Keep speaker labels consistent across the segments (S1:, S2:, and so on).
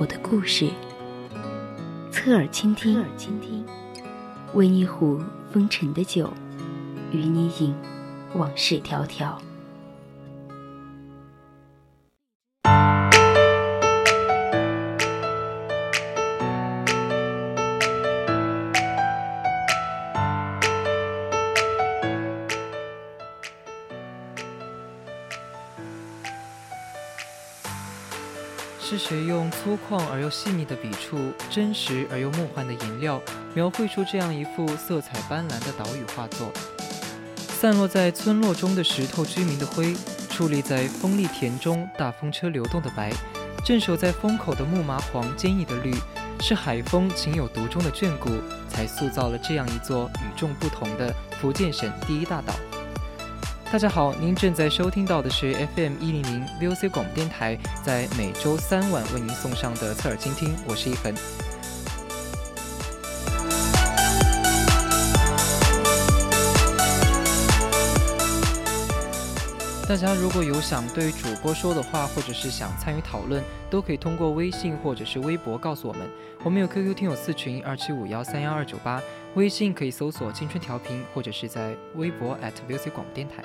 S1: 我的故事，侧耳倾听，侧耳倾听，温一壶风尘的酒，与你饮往事迢迢。
S2: 是谁用粗犷而又细腻的笔触，真实而又梦幻的颜料，描绘出这样一幅色彩斑斓的岛屿画作？散落在村落中的石头居民的灰，矗立在风力田中大风车流动的白，镇守在风口的木麻黄坚毅的绿，是海风情有独钟的眷顾，才塑造了这样一座与众不同的福建省第一大岛。大家好，您正在收听到的是 FM 一零零 VOC 广播电台，在每周三晚为您送上的侧耳倾听，我是一恒。大家如果有想对主播说的话，或者是想参与讨论，都可以通过微信或者是微博告诉我们。我们有 QQ 听友四群二七五幺三幺二九八，微信可以搜索“青春调频”，或者是在微博 @VOC 广播电台。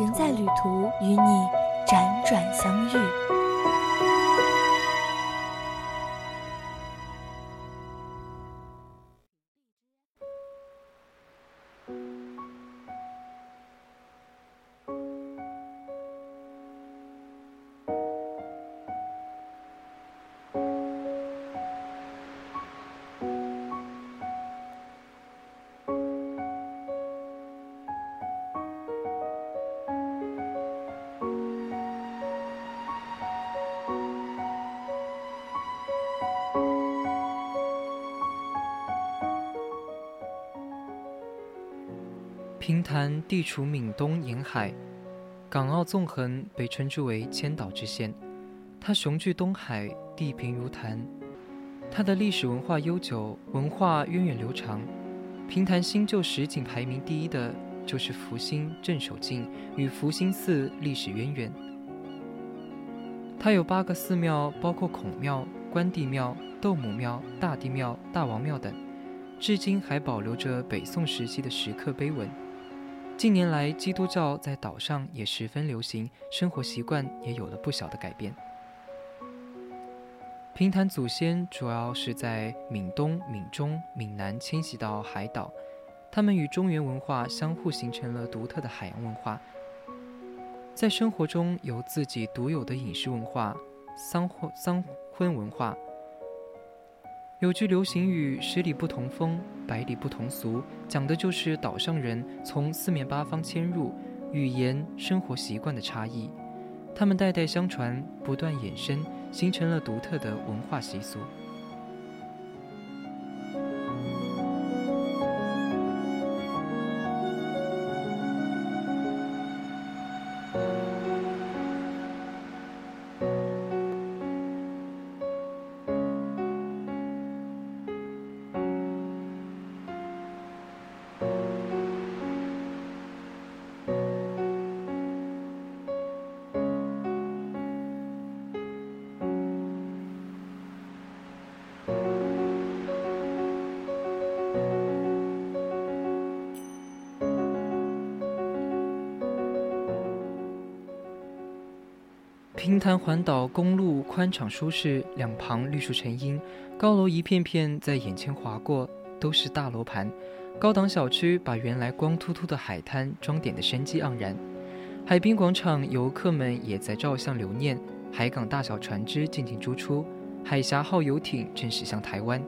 S3: 人在旅途，与你辗转相遇。
S2: 平潭地处闽东沿海，港澳纵横，被称之为千岛之县。它雄踞东海，地平如潭。它的历史文化悠久，文化源远流长。平潭新旧十景排名第一的就是福兴镇守境，与福兴寺历史渊源。它有八个寺庙，包括孔庙、关帝庙、斗母庙、大帝庙、大王庙等，至今还保留着北宋时期的石刻碑文。近年来，基督教在岛上也十分流行，生活习惯也有了不小的改变。平潭祖先主要是在闽东、闽中、闽南迁徙到海岛，他们与中原文化相互形成了独特的海洋文化。在生活中有自己独有的饮食文化、丧婚丧婚文化。有句流行语：“十里不同风，百里不同俗”，讲的就是岛上人从四面八方迁入，语言、生活习惯的差异。他们代代相传，不断衍生，形成了独特的文化习俗。平潭环岛公路宽敞舒适，两旁绿树成荫，高楼一片片在眼前划过，都是大楼盘。高档小区把原来光秃秃的海滩装点得生机盎然。海滨广场，游客们也在照相留念。海港大小船只进进出出，海峡号游艇正驶向台湾。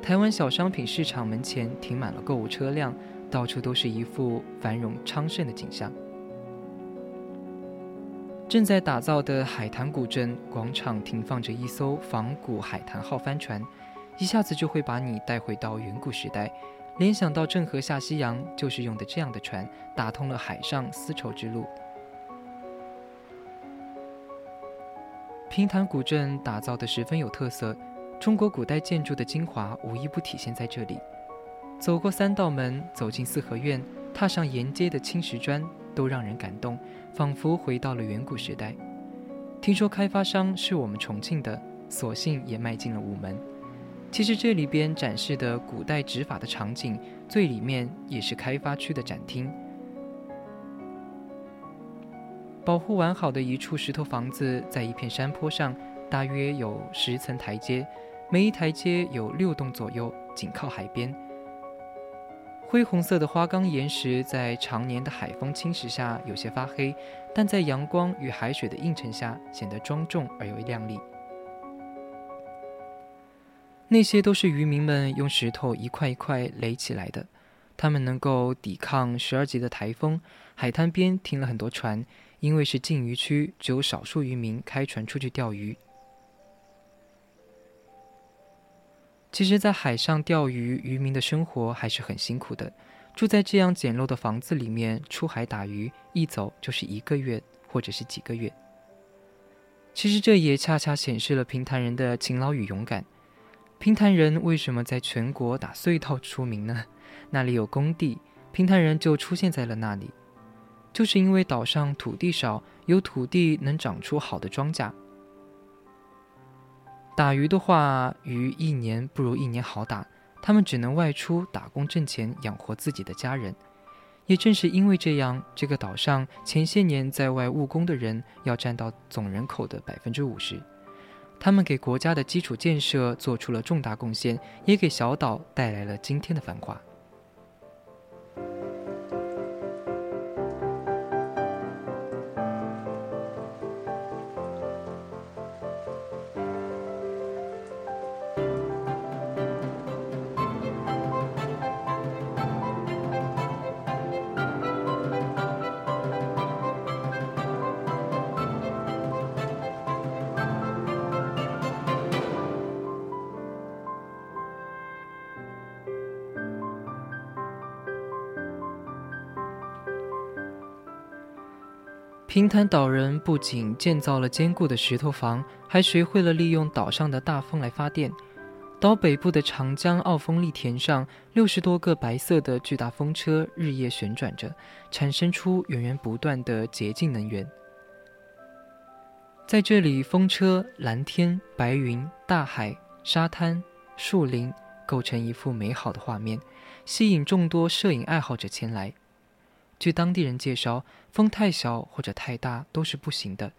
S2: 台湾小商品市场门前停满了购物车辆，到处都是一副繁荣昌盛的景象。正在打造的海滩古镇广场停放着一艘仿古海滩号帆船，一下子就会把你带回到远古时代，联想到郑和下西洋就是用的这样的船，打通了海上丝绸之路。平潭古镇打造的十分有特色，中国古代建筑的精华无一不体现在这里。走过三道门，走进四合院，踏上沿街的青石砖。都让人感动，仿佛回到了远古时代。听说开发商是我们重庆的，索性也迈进了午门。其实这里边展示的古代执法的场景，最里面也是开发区的展厅。保护完好的一处石头房子，在一片山坡上，大约有十层台阶，每一台阶有六栋左右，紧靠海边。灰红色的花岗岩石在常年的海风侵蚀下有些发黑，但在阳光与海水的映衬下显得庄重而又亮丽。那些都是渔民们用石头一块一块垒起来的，它们能够抵抗十二级的台风。海滩边停了很多船，因为是禁渔区，只有少数渔民开船出去钓鱼。其实，在海上钓鱼，渔民的生活还是很辛苦的。住在这样简陋的房子里面，出海打鱼，一走就是一个月，或者是几个月。其实，这也恰恰显示了平潭人的勤劳与勇敢。平潭人为什么在全国打隧道出名呢？那里有工地，平潭人就出现在了那里。就是因为岛上土地少，有土地能长出好的庄稼。打鱼的话，鱼一年不如一年好打，他们只能外出打工挣钱养活自己的家人。也正是因为这样，这个岛上前些年在外务工的人要占到总人口的百分之五十，他们给国家的基础建设做出了重大贡献，也给小岛带来了今天的繁华。平潭岛人不仅建造了坚固的石头房，还学会了利用岛上的大风来发电。岛北部的长江澳风力田上，六十多个白色的巨大风车日夜旋转着，产生出源源不断的洁净能源。在这里，风车、蓝天、白云、大海、沙滩、树林构成一幅美好的画面，吸引众多摄影爱好者前来。据当地人介绍，风太小或者太大都是不行的。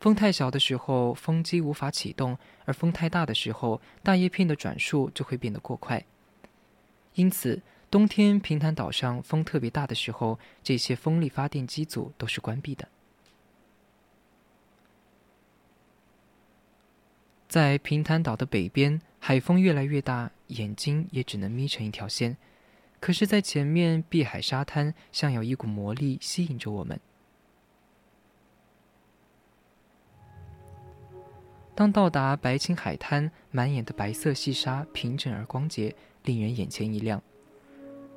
S2: 风太小的时候，风机无法启动；而风太大的时候，大叶片的转速就会变得过快。因此，冬天平潭岛上风特别大的时候，这些风力发电机组都是关闭的。在平潭岛的北边，海风越来越大，眼睛也只能眯成一条线。可是，在前面碧海沙滩，像有一股魔力吸引着我们。当到达白青海滩，满眼的白色细沙平整而光洁，令人眼前一亮。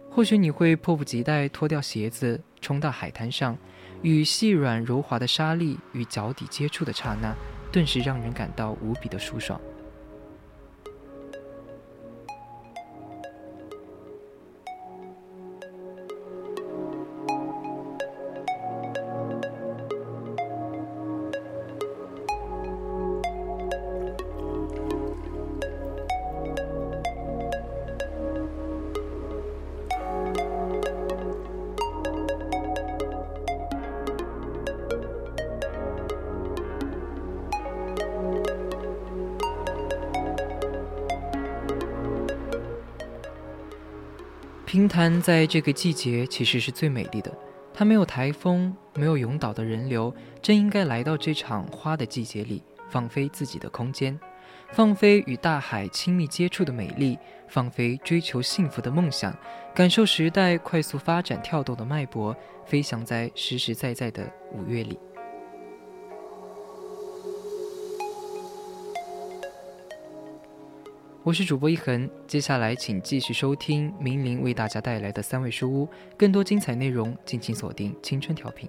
S2: 或许你会迫不及待脱掉鞋子，冲到海滩上，与细软柔滑的沙粒与脚底接触的刹那，顿时让人感到无比的舒爽。平潭在这个季节其实是最美丽的，它没有台风，没有涌岛的人流，正应该来到这场花的季节里，放飞自己的空间，放飞与大海亲密接触的美丽，放飞追求幸福的梦想，感受时代快速发展跳动的脉搏，飞翔在实实在在的五月里。我是主播一恒，接下来请继续收听明玲为大家带来的三味书屋，更多精彩内容，敬请锁定青春调频。